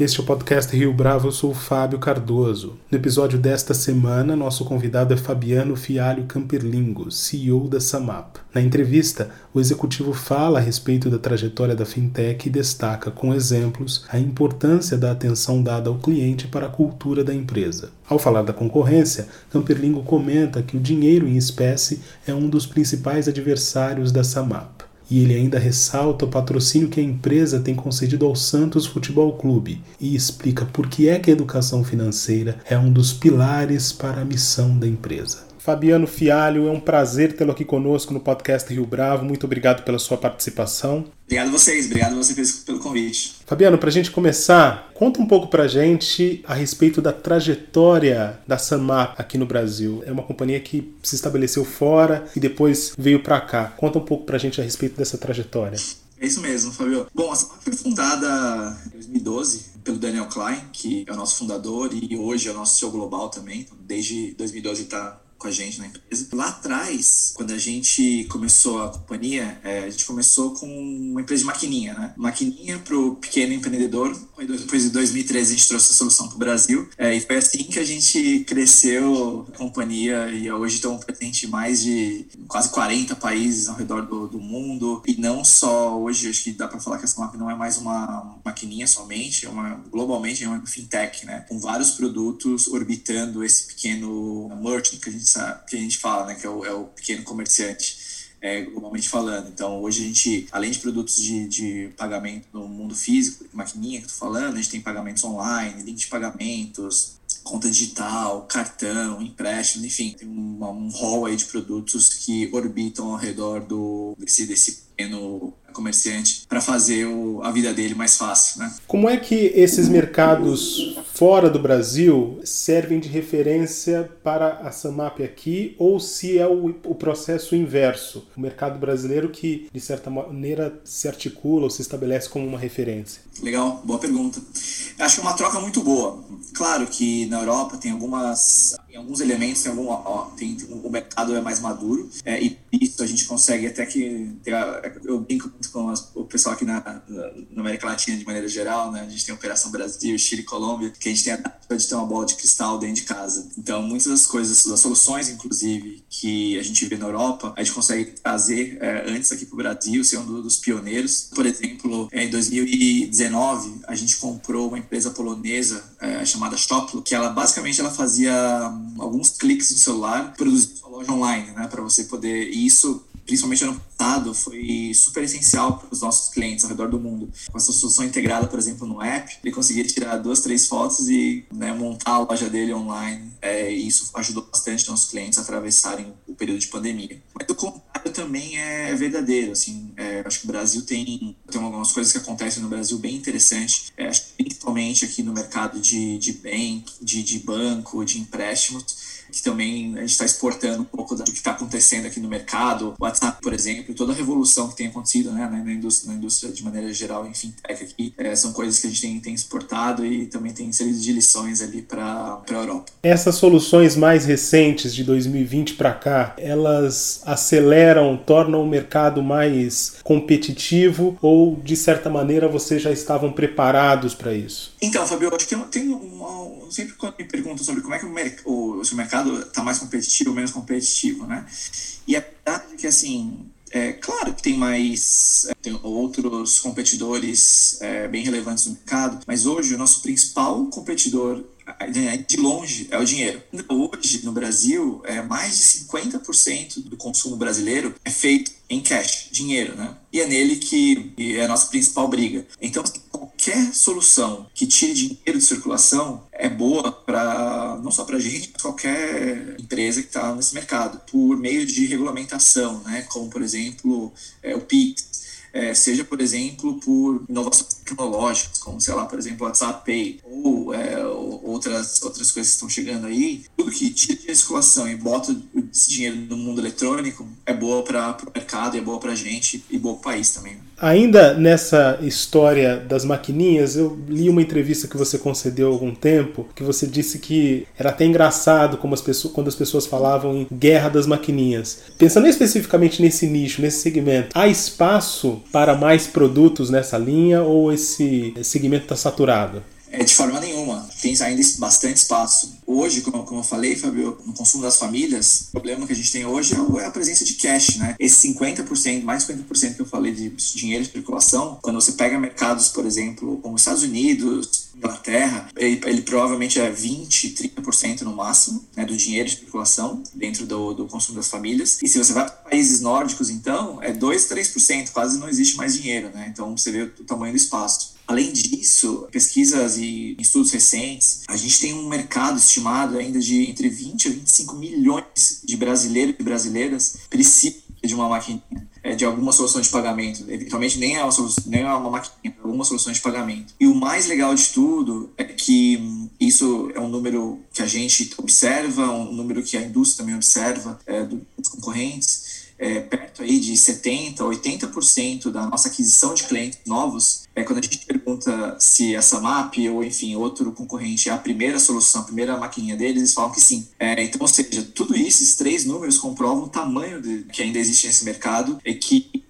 Este é o podcast Rio Bravo, eu sou o Fábio Cardoso. No episódio desta semana, nosso convidado é Fabiano Fialho Camperlingo, CEO da Samap. Na entrevista, o executivo fala a respeito da trajetória da fintech e destaca com exemplos a importância da atenção dada ao cliente para a cultura da empresa. Ao falar da concorrência, Camperlingo comenta que o dinheiro em espécie é um dos principais adversários da Samap. E ele ainda ressalta o patrocínio que a empresa tem concedido ao Santos Futebol Clube e explica por que é que a educação financeira é um dos pilares para a missão da empresa. Fabiano Fialho, é um prazer tê-lo aqui conosco no podcast Rio Bravo. Muito obrigado pela sua participação. Obrigado a vocês, obrigado a vocês pelo convite. Fabiano, para a gente começar, conta um pouco para a gente a respeito da trajetória da Sanmap aqui no Brasil. É uma companhia que se estabeleceu fora e depois veio para cá. Conta um pouco para a gente a respeito dessa trajetória. É isso mesmo, Fabio. Bom, a Sanmap foi fundada em 2012 pelo Daniel Klein, que é o nosso fundador e hoje é o nosso CEO global também. Desde 2012 está com a gente na empresa. Lá atrás, quando a gente começou a companhia, é, a gente começou com uma empresa de maquininha, né? Maquininha para o pequeno empreendedor. Depois de 2013 a gente trouxe a solução para o Brasil. É, e foi assim que a gente cresceu a companhia e hoje estamos presentes em mais de quase 40 países ao redor do, do mundo. E não só hoje, acho que dá para falar que a Smap não é mais uma maquininha somente, é uma globalmente é uma fintech, né? Com vários produtos orbitando esse pequeno merchant que a gente que a gente fala, né, que é o, é o pequeno comerciante. É, globalmente falando. Então, hoje a gente, além de produtos de, de pagamento no mundo físico, maquininha que tô falando, a gente tem pagamentos online, link de pagamentos, conta digital, cartão, empréstimo, enfim, tem uma, um hall aí de produtos que orbitam ao redor do, desse, desse pequeno comerciante para fazer o, a vida dele mais fácil. Né? Como é que esses mercados fora do Brasil servem de referência para a Samap aqui ou se é o, o processo inverso, o mercado brasileiro que de certa maneira se articula ou se estabelece como uma referência? Legal, boa pergunta. Acho que é uma troca muito boa. Claro que na Europa tem algumas em alguns elementos tem algum ó, tem, o mercado é mais maduro é, e isso a gente consegue até que eu brinco muito com o pessoal aqui na, na, América Latina de maneira geral né a gente tem Operação Brasil Chile Colômbia que a gente tem a de ter uma bola de cristal dentro de casa. Então muitas das coisas das soluções inclusive que a gente vê na Europa a gente consegue trazer é, antes aqui para o Brasil ser um dos pioneiros. Por exemplo é, em 2019 a gente comprou uma empresa polonesa é, chamada Stoplo que ela basicamente ela fazia alguns cliques no celular, produzir sua loja online, né? Para você poder. E isso principalmente ano passado, foi super essencial para os nossos clientes ao redor do mundo. Com essa solução integrada, por exemplo, no app, ele conseguia tirar duas, três fotos e né, montar a loja dele online. É, e isso ajudou bastante nossos clientes a atravessarem o período de pandemia. Mas o contrário também é verdadeiro. Assim, é, acho que o Brasil tem, tem algumas coisas que acontecem no Brasil bem interessantes, é, principalmente aqui no mercado de, de bem, de, de banco, de empréstimos que também a gente está exportando um pouco do que está acontecendo aqui no mercado. WhatsApp, por exemplo, toda a revolução que tem acontecido né, na, indústria, na indústria de maneira geral em fintech aqui, é, são coisas que a gente tem, tem exportado e também tem servido de lições ali para a Europa. Essas soluções mais recentes de 2020 para cá, elas aceleram, tornam o mercado mais competitivo ou, de certa maneira, vocês já estavam preparados para isso? Então, Fabio, acho que tem uma, sempre quando me perguntam sobre como é que o, o, o mercado está mais competitivo ou menos competitivo, né? E a verdade é que, assim, é claro que tem mais é, tem outros competidores é, bem relevantes no mercado, mas hoje o nosso principal competidor é, de longe é o dinheiro. Hoje no Brasil, é, mais de 50% do consumo brasileiro é feito em cash, dinheiro, né? E é nele que é a nossa principal briga. Então, assim, qualquer solução que tire dinheiro de circulação é boa para não só para a gente, mas qualquer empresa que está nesse mercado, por meio de regulamentação, né? Como por exemplo é, o Pix, é, seja, por exemplo, por inovações tecnológicas, como, sei lá, por exemplo, WhatsApp Pay, ou é, outras, outras coisas que estão chegando aí, tudo que tira de circulação e bota esse dinheiro no mundo eletrônico é boa para o mercado, é boa para a gente e boa para o país também. Ainda nessa história das maquininhas, eu li uma entrevista que você concedeu há algum tempo, que você disse que era até engraçado como as pessoas, quando as pessoas falavam em guerra das maquininhas. Pensando especificamente nesse nicho, nesse segmento, há espaço para mais produtos nessa linha ou esse segmento está saturado? É, de forma nenhuma. Tem ainda bastante espaço. Hoje, como, como eu falei, Fabio, no consumo das famílias, o problema que a gente tem hoje é, é a presença de cash, né? Esse 50%, mais 50% que eu falei de dinheiro de circulação, quando você pega mercados, por exemplo, como Estados Unidos, Inglaterra, ele, ele provavelmente é 20, 30% no máximo né, do dinheiro de circulação dentro do, do consumo das famílias. E se você vai para países nórdicos, então, é 2, 3%, quase não existe mais dinheiro, né? Então você vê o tamanho do espaço. Além disso, pesquisas e estudos recentes, a gente tem um mercado estimado ainda de entre 20 a 25 milhões de brasileiros e brasileiras precisam de uma maquininha, é, de alguma solução de pagamento. Eventualmente nem é uma, solução, nem é uma é alguma solução de pagamento. E o mais legal de tudo é que isso é um número que a gente observa, um número que a indústria também observa é, dos concorrentes, é, perto aí de 70%, 80% da nossa aquisição de clientes novos, é quando a gente pergunta se essa MAP ou, enfim, outro concorrente é a primeira solução, a primeira maquininha deles, eles falam que sim. É, então, ou seja, tudo isso, esses três números comprovam o tamanho de, que ainda existe nesse mercado e que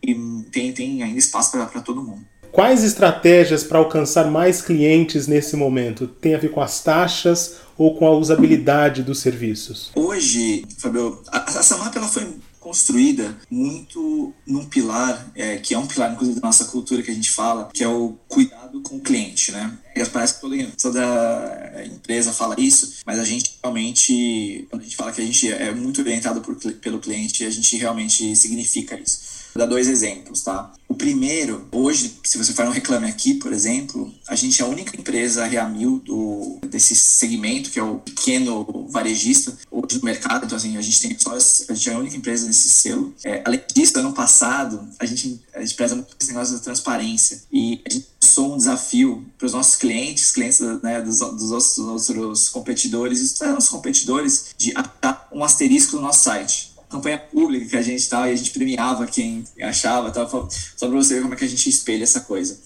tem, tem ainda espaço para todo mundo. Quais estratégias para alcançar mais clientes nesse momento? Tem a ver com as taxas ou com a usabilidade dos serviços? Hoje, Fabio, a, a Samap ela foi construída muito num pilar, é, que é um pilar, inclusive, da nossa cultura que a gente fala, que é o cuidado com o cliente, né? Parece que toda, toda empresa fala isso, mas a gente realmente, quando a gente fala que a gente é muito orientado por, pelo cliente, a gente realmente significa isso. Vou dar dois exemplos, tá? O primeiro, hoje, se você for um Reclame Aqui, por exemplo, a gente é a única empresa Reamil do, desse segmento, que é o pequeno varejista, hoje no mercado. Então, assim, a gente tem só, a gente é a única empresa nesse selo. É, além disso, ano passado, a gente, a gente preza muito esse negócio da transparência. E a gente lançou um desafio para os nossos clientes, clientes né, dos, dos, nossos, outros competidores, e os competidores, de achar um asterisco no nosso site campanha pública que a gente tava e a gente premiava quem achava, tava, só para você ver como é que a gente espelha essa coisa.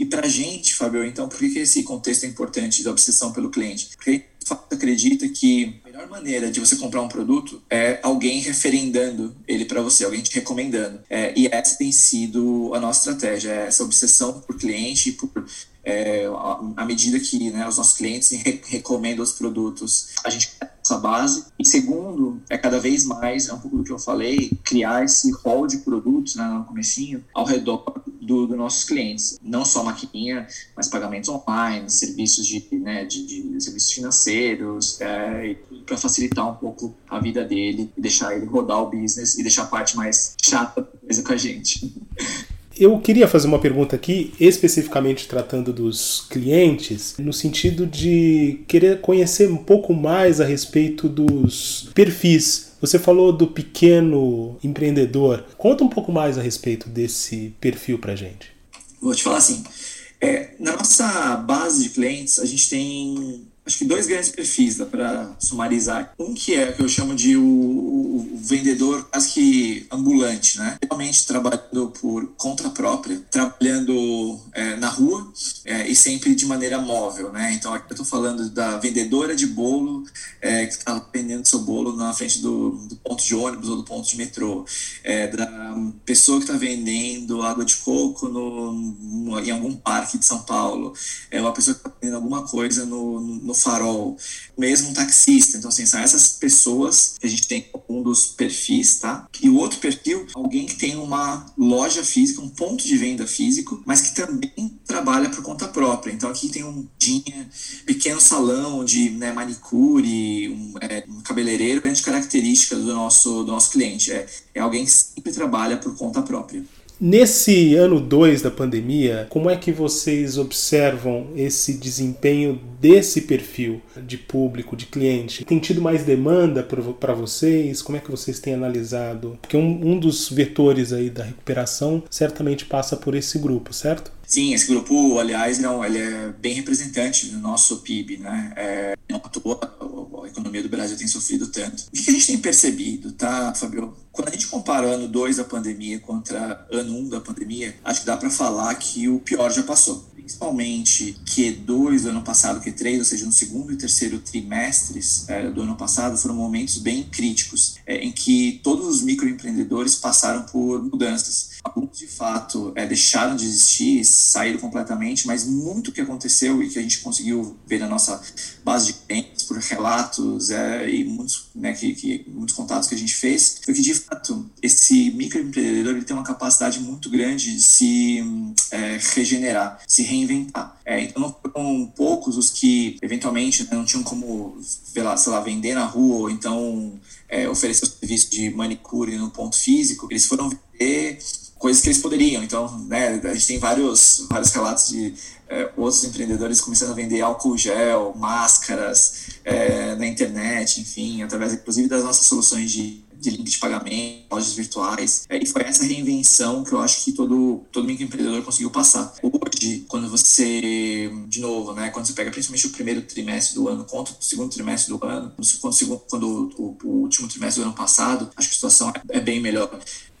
E para a gente, Fabio, então, por que, que esse contexto é importante da obsessão pelo cliente? Porque gente acredita que a melhor maneira de você comprar um produto é alguém referendando ele para você, alguém te recomendando. É, e essa tem sido a nossa estratégia, é essa obsessão por cliente, por é, à medida que né, os nossos clientes recomendam os produtos, a gente essa base. E segundo, é cada vez mais, é um pouco do que eu falei, criar esse hall de produtos né, no comecinho ao redor dos do nossos clientes. Não só maquininha, mas pagamentos online, serviços de, né, de, de serviços financeiros, é, para facilitar um pouco a vida dele e deixar ele rodar o business e deixar a parte mais chata coisa com a gente. Eu queria fazer uma pergunta aqui, especificamente tratando dos clientes, no sentido de querer conhecer um pouco mais a respeito dos perfis. Você falou do pequeno empreendedor. Conta um pouco mais a respeito desse perfil para gente. Vou te falar assim. É, na nossa base de clientes, a gente tem acho que dois grandes perfis, dá para sumarizar. Um que é que eu chamo de o, o, vendedor quase que ambulante, né? Realmente trabalhando por conta própria, trabalhando é, na rua é, e sempre de maneira móvel, né? Então aqui eu estou falando da vendedora de bolo é, que está vendendo seu bolo na frente do, do, ponto de ônibus ou do ponto de metrô, é, da pessoa que está vendendo água de coco no, no, em algum parque de São Paulo, é uma pessoa que está vendendo alguma coisa no, no farol, mesmo um taxista. Então, assim, são essas pessoas que a gente tem um dos perfis, tá? E o outro perfil, alguém que tem uma loja física, um ponto de venda físico, mas que também trabalha por conta própria. Então, aqui tem um dia, pequeno salão de né, manicure, um, é, um cabeleireiro, grande característica do nosso, do nosso cliente. É, é alguém que sempre trabalha por conta própria. Nesse ano 2 da pandemia, como é que vocês observam esse desempenho desse perfil de público, de cliente? Tem tido mais demanda para vocês? Como é que vocês têm analisado? Porque um, um dos vetores aí da recuperação certamente passa por esse grupo, certo? Sim, esse grupo, aliás, não, ele é bem representante do nosso PIB, né? É, não à economia do Brasil tem sofrido tanto. O que a gente tem percebido, tá, Fabio? Quando a gente compara ano 2 da pandemia contra ano 1 um da pandemia, acho que dá para falar que o pior já passou principalmente Q2 do ano passado, Q3, ou seja, no segundo e terceiro trimestres é, do ano passado, foram momentos bem críticos, é, em que todos os microempreendedores passaram por mudanças. Alguns, de fato, é, deixaram de existir, saíram completamente, mas muito que aconteceu e que a gente conseguiu ver na nossa base de clientes, por relatos é, e muitos, né, que, que, muitos contatos que a gente fez, foi que, de fato, esse microempreendedor ele tem uma capacidade muito grande de se é, regenerar, se reinventar. É, então, não foram poucos os que, eventualmente, né, não tinham como, sei lá, vender na rua ou então é, oferecer o serviço de manicure no ponto físico, eles foram vender coisas que eles poderiam. Então, né, a gente tem vários, vários relatos de é, outros empreendedores começando a vender álcool gel, máscaras é, na internet, enfim, através inclusive das nossas soluções de, de link de pagamento, lojas virtuais. É, e foi essa reinvenção que eu acho que todo, todo microempreendedor conseguiu passar. Hoje, quando você, de novo, né, quando você pega principalmente o primeiro trimestre do ano contra o segundo trimestre do ano, quando, quando o, o último trimestre do ano passado, acho que a situação é bem melhor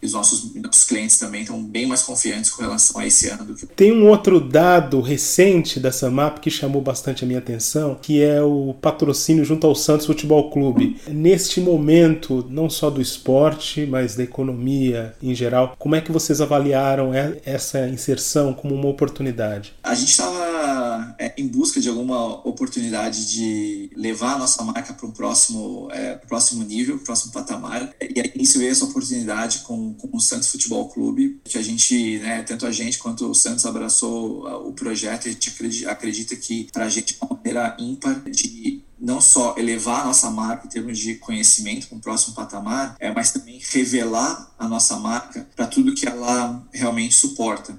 os nossos, nossos clientes também estão bem mais confiantes com relação a esse ano do que. Tem um outro dado recente da Samap que chamou bastante a minha atenção, que é o patrocínio junto ao Santos Futebol Clube. Neste momento, não só do esporte, mas da economia em geral, como é que vocês avaliaram essa inserção como uma oportunidade? A gente estava é, em busca de alguma oportunidade de levar a nossa marca para um próximo, é, próximo nível, próximo patamar. E aí isso veio essa oportunidade com com, o Santos Futebol Clube, que a gente, né, tanto a gente quanto o Santos abraçou uh, o projeto e a gente acredita que para a gente é uma maneira ímpar de não só elevar a nossa marca em termos de conhecimento para um próximo patamar, é, mas também revelar a nossa marca para tudo que ela realmente suporta.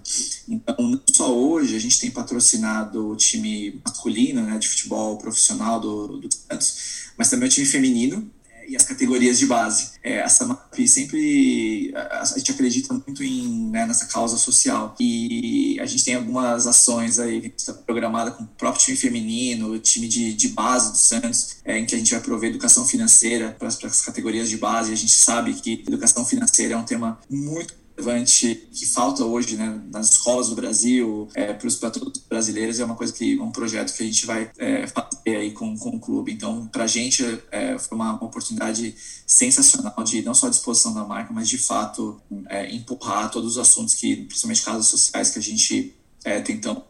Então, não só hoje a gente tem patrocinado o time masculino né, de futebol profissional do, do Santos, mas também o time feminino, e as categorias de base. É, a SAMAP sempre, a, a, gente acredita muito em, né, nessa causa social e a gente tem algumas ações aí que está programada com o próprio time feminino, o time de, de base do Santos, é, em que a gente vai prover educação financeira para as categorias de base. A gente sabe que educação financeira é um tema muito relevante que falta hoje né, nas escolas do Brasil, é, para os brasileiros, é uma coisa que um projeto que a gente vai é, fazer aí com, com o clube. Então, para a gente é, foi uma, uma, oportunidade sensacional de não só a disposição da marca, mas de fato é, empurrar todos os assuntos que, principalmente casos sociais, que a gente é, tem tão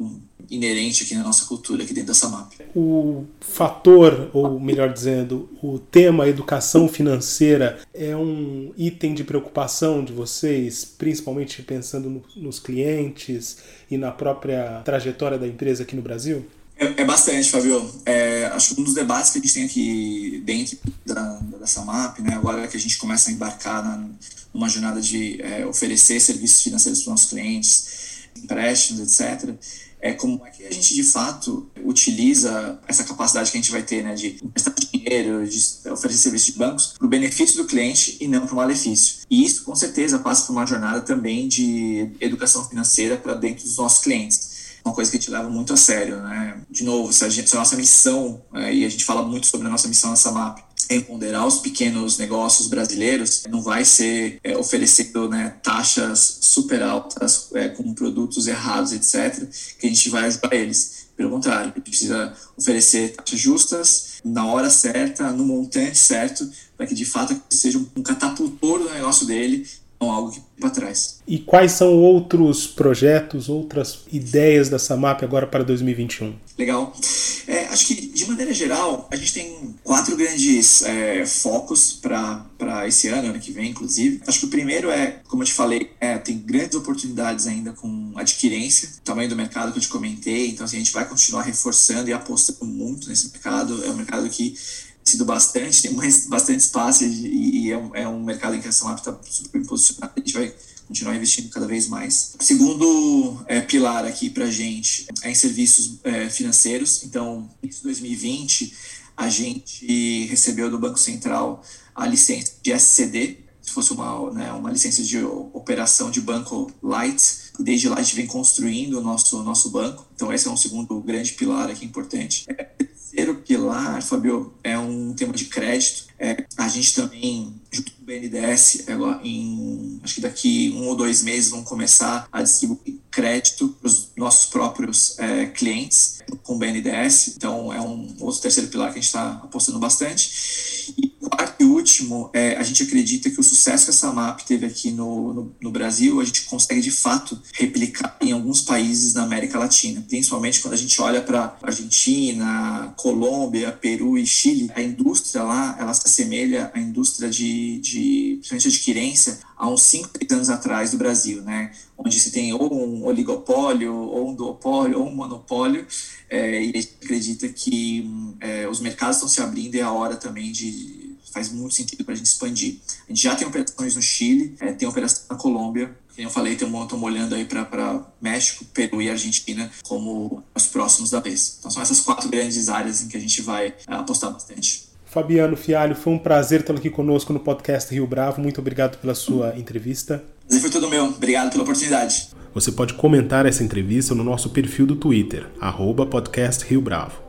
inerente aqui na nossa cultura, aqui dentro da SAMAP. O fator, ou melhor dizendo, o tema educação financeira é um item de preocupação de vocês, principalmente pensando no, nos clientes e na própria trajetória da empresa aqui no Brasil? É, é bastante, Fabio. É, acho que um dos debates que a gente tem aqui dentro da, da SAMAP, né, agora que a gente começa a embarcar na, numa jornada de é, oferecer serviços financeiros para os nossos clientes, empréstimos, etc., é como é que a gente de fato utiliza essa capacidade que a gente vai ter né, de emprestar dinheiro, de oferecer serviços de bancos para o benefício do cliente e não para o malefício. E isso com certeza passa por uma jornada também de educação financeira para dentro dos nossos clientes uma coisa que a gente leva muito a sério, né? De novo, se a, gente, se a nossa missão, é, e a gente fala muito sobre a nossa missão nessa MAP, empoderar os pequenos negócios brasileiros, não vai ser é, oferecendo né, taxas super altas é, com produtos errados, etc., que a gente vai ajudar eles. Pelo contrário, precisa oferecer taxas justas, na hora certa, no montante certo, para que de fato seja um catapultor do negócio dele algo que para trás. E quais são outros projetos, outras ideias da Samap agora para 2021? Legal. É, acho que, de maneira geral, a gente tem quatro grandes é, focos para esse ano, ano que vem, inclusive. Acho que o primeiro é, como eu te falei, é, tem grandes oportunidades ainda com adquirência, tamanho do mercado que eu te comentei. Então, assim, a gente vai continuar reforçando e apostando muito nesse mercado. É um mercado que sido bastante, tem mais, bastante espaço e, e é, um, é, um, mercado em que a Samap está super posicionada. A gente vai continuar investindo cada vez mais. O segundo é, pilar aqui para a gente é em serviços é, financeiros. Então, em 2020, a gente recebeu do Banco Central a licença de SCD, se fosse uma, né, uma licença de operação de banco light. Desde lá a gente vem construindo o nosso, nosso banco. Então, esse é um segundo grande pilar aqui importante. É, terceiro pilar, Fabio, é um tema de crédito. É, a gente também, junto com o BNDES, em, acho que daqui um ou dois meses, vão começar a distribuir crédito para os nossos próprios é, clientes com o BNDES. Então, é um outro terceiro pilar que a gente está apostando bastante. E quarto e último, é, a gente acredita que o sucesso que a SAMAP teve aqui no, no, no, Brasil, a gente consegue de fato replicar em alguns países da América Latina, principalmente quando a gente olha para Argentina, Colômbia, Peru e Chile. A indústria lá, ela se assemelha à indústria de, de principalmente de querência, há uns 5, 6 anos atrás do Brasil, né? onde se tem ou um oligopólio, ou um duopólio, ou um monopólio, é, e a gente acredita que é, os mercados estão se abrindo e é a hora também de faz muito sentido para a gente expandir. A gente já tem operações no Chile, é, tem operação na Colômbia, como eu falei, estamos olhando aí para México, Peru e Argentina como os próximos da vez. Então são essas quatro grandes áreas em que a gente vai é, apostar bastante. Fabiano Fialho, foi um prazer tê-lo aqui conosco no podcast Rio Bravo. Muito obrigado pela sua entrevista. Prazer foi todo meu. Obrigado pela oportunidade. Você pode comentar essa entrevista no nosso perfil do Twitter, arroba podcast Rio Bravo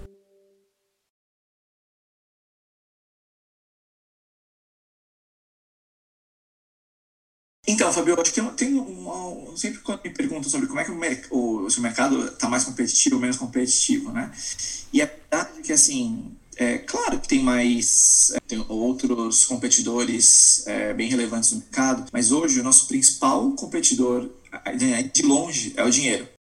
Então, Fabio, acho que tem uma, sempre quando me perguntam sobre como é que o, merc o, se o mercado está mais competitivo ou menos competitivo, né? E a verdade é que, assim, é claro que tem mais, é, tem outros competidores é, bem relevantes no mercado, mas hoje o nosso principal competidor, de longe, é o dinheiro.